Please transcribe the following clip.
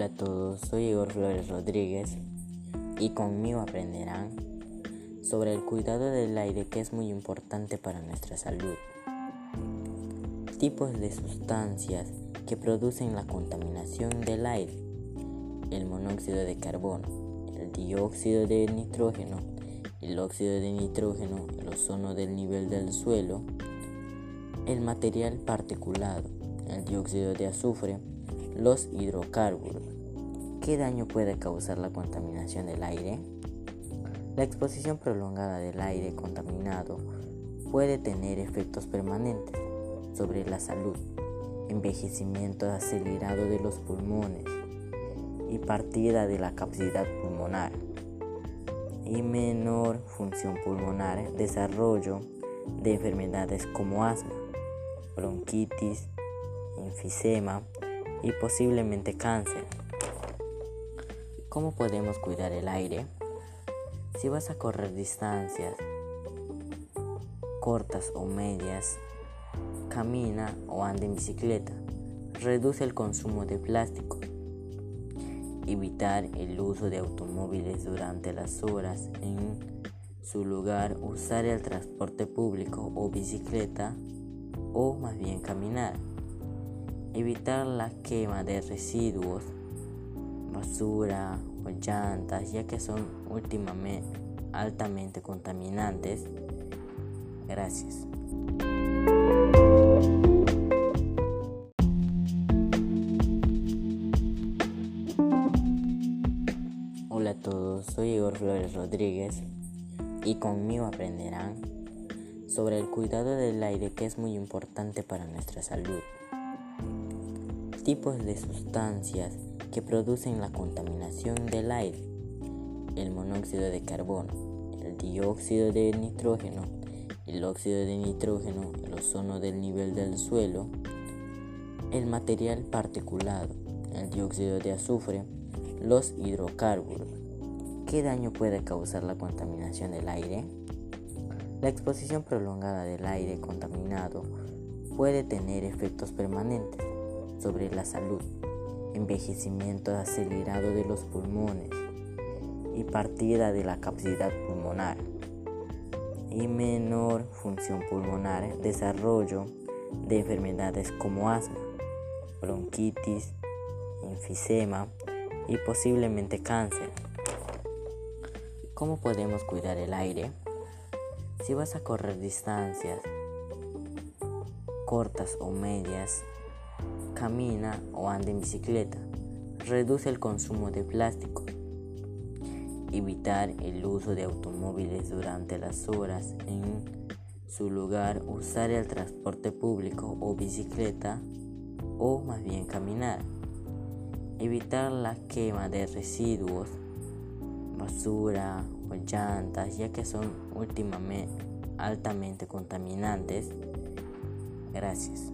Hola a todos, soy Igor Flores Rodríguez y conmigo aprenderán sobre el cuidado del aire que es muy importante para nuestra salud. Tipos de sustancias que producen la contaminación del aire. El monóxido de carbono, el dióxido de nitrógeno, el óxido de nitrógeno, el ozono del nivel del suelo, el material particulado, el dióxido de azufre, los hidrocarburos. ¿Qué daño puede causar la contaminación del aire? La exposición prolongada del aire contaminado puede tener efectos permanentes sobre la salud, envejecimiento acelerado de los pulmones y partida de la capacidad pulmonar y menor función pulmonar, desarrollo de enfermedades como asma, bronquitis, enfisema y posiblemente cáncer. ¿Cómo podemos cuidar el aire? Si vas a correr distancias cortas o medias, camina o anda en bicicleta. Reduce el consumo de plástico. Evitar el uso de automóviles durante las horas. En su lugar, usar el transporte público o bicicleta o más bien caminar. Evitar la quema de residuos, basura o llantas, ya que son últimamente altamente contaminantes. Gracias. Hola a todos, soy Igor Flores Rodríguez y conmigo aprenderán sobre el cuidado del aire que es muy importante para nuestra salud. Tipos de sustancias que producen la contaminación del aire. El monóxido de carbono, el dióxido de nitrógeno, el óxido de nitrógeno, el ozono del nivel del suelo, el material particulado, el dióxido de azufre, los hidrocarburos. ¿Qué daño puede causar la contaminación del aire? La exposición prolongada del aire contaminado puede tener efectos permanentes sobre la salud, envejecimiento acelerado de los pulmones y partida de la capacidad pulmonar y menor función pulmonar, desarrollo de enfermedades como asma, bronquitis, enfisema y posiblemente cáncer. ¿Cómo podemos cuidar el aire? Si vas a correr distancias cortas o medias, camina o anda en bicicleta. Reduce el consumo de plástico. Evitar el uso de automóviles durante las horas. En su lugar, usar el transporte público o bicicleta o más bien caminar. Evitar la quema de residuos, basura o llantas, ya que son últimamente altamente contaminantes. Gracias.